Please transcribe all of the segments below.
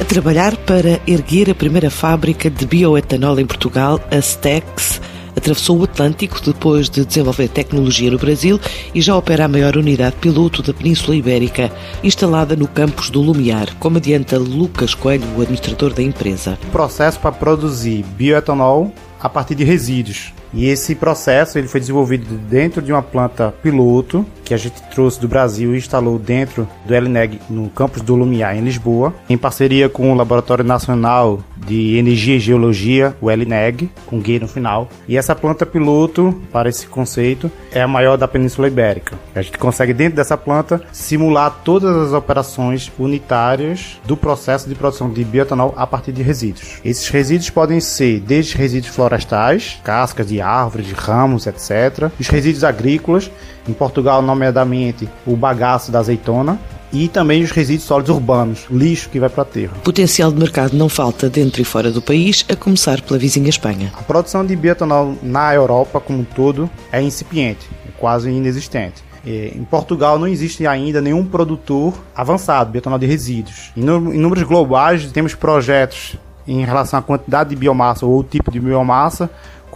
A trabalhar para erguer a primeira fábrica de bioetanol em Portugal, a Stex, atravessou o Atlântico depois de desenvolver tecnologia no Brasil e já opera a maior unidade piloto da Península Ibérica, instalada no campus do Lumiar, como adianta Lucas Coelho, o administrador da empresa. Processo para produzir bioetanol a partir de resíduos. E esse processo ele foi desenvolvido dentro de uma planta piloto que a gente trouxe do Brasil e instalou dentro do LNEG no campus do Lumiar em Lisboa, em parceria com o Laboratório Nacional de Energia e Geologia, o LNEG, com GUI no final. E essa planta piloto para esse conceito é a maior da Península Ibérica. A gente consegue dentro dessa planta simular todas as operações unitárias do processo de produção de bioetanol a partir de resíduos. Esses resíduos podem ser desde resíduos florestais, cascas de árvores, de ramos, etc. Os resíduos agrícolas, em Portugal, nomeadamente o bagaço da azeitona, e também os resíduos sólidos urbanos, lixo que vai para a terra. Potencial de mercado não falta dentro e fora do país, a começar pela vizinha Espanha. A produção de bioetanol na Europa como um todo é incipiente, é quase inexistente. Em Portugal não existe ainda nenhum produtor avançado de bioetanol de resíduos. Em números globais, temos projetos em relação à quantidade de biomassa ou tipo de biomassa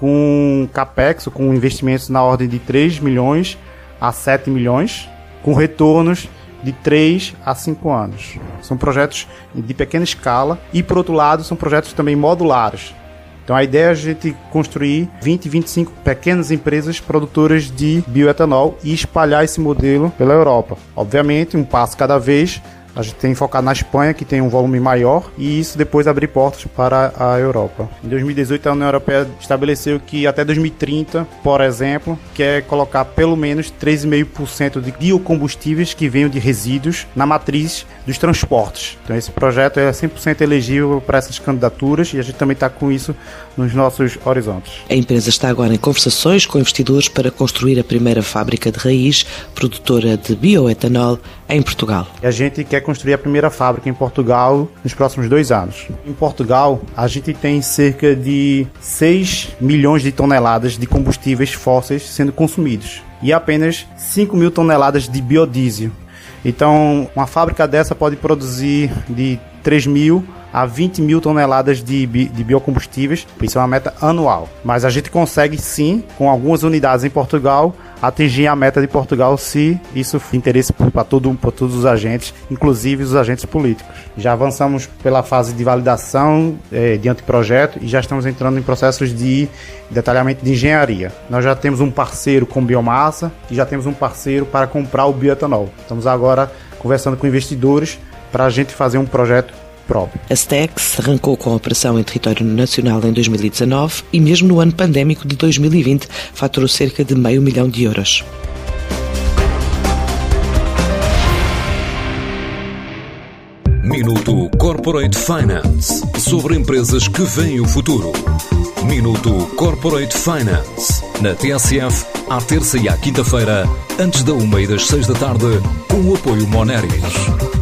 com capex, com investimentos na ordem de 3 milhões a 7 milhões, com retornos de 3 a 5 anos. São projetos de pequena escala e, por outro lado, são projetos também modulares. Então a ideia é a gente construir 20, 25 pequenas empresas produtoras de bioetanol e espalhar esse modelo pela Europa. Obviamente, um passo cada vez, a gente tem focado na Espanha, que tem um volume maior, e isso depois abrir portas para a Europa. Em 2018, a União Europeia estabeleceu que até 2030, por exemplo, quer colocar pelo menos 3,5% de biocombustíveis que venham de resíduos na matriz dos transportes. Então, esse projeto é 100% elegível para essas candidaturas e a gente também está com isso nos nossos horizontes. A empresa está agora em conversações com investidores para construir a primeira fábrica de raiz produtora de bioetanol em Portugal. A gente quer construir a primeira fábrica em Portugal nos próximos dois anos. Em Portugal, a gente tem cerca de 6 milhões de toneladas de combustíveis fósseis sendo consumidos e apenas 5 mil toneladas de biodiesel. Então, uma fábrica dessa pode produzir de 3 mil a 20 mil toneladas de, bi de biocombustíveis. Isso é uma meta anual. Mas a gente consegue sim, com algumas unidades em Portugal, atingir a meta de Portugal se isso for interesse para todo, todos os agentes, inclusive os agentes políticos. Já avançamos pela fase de validação eh, de anteprojeto e já estamos entrando em processos de detalhamento de engenharia. Nós já temos um parceiro com biomassa e já temos um parceiro para comprar o bioetanol. Estamos agora conversando com investidores para a gente fazer um projeto próprio. A Stex arrancou com a operação em território nacional em 2019 e mesmo no ano pandémico de 2020 faturou cerca de meio milhão de euros. Minuto Corporate Finance sobre empresas que veem o futuro. Minuto Corporate Finance na TSF, à terça e à quinta-feira, antes da uma e das seis da tarde, com o apoio Moneris.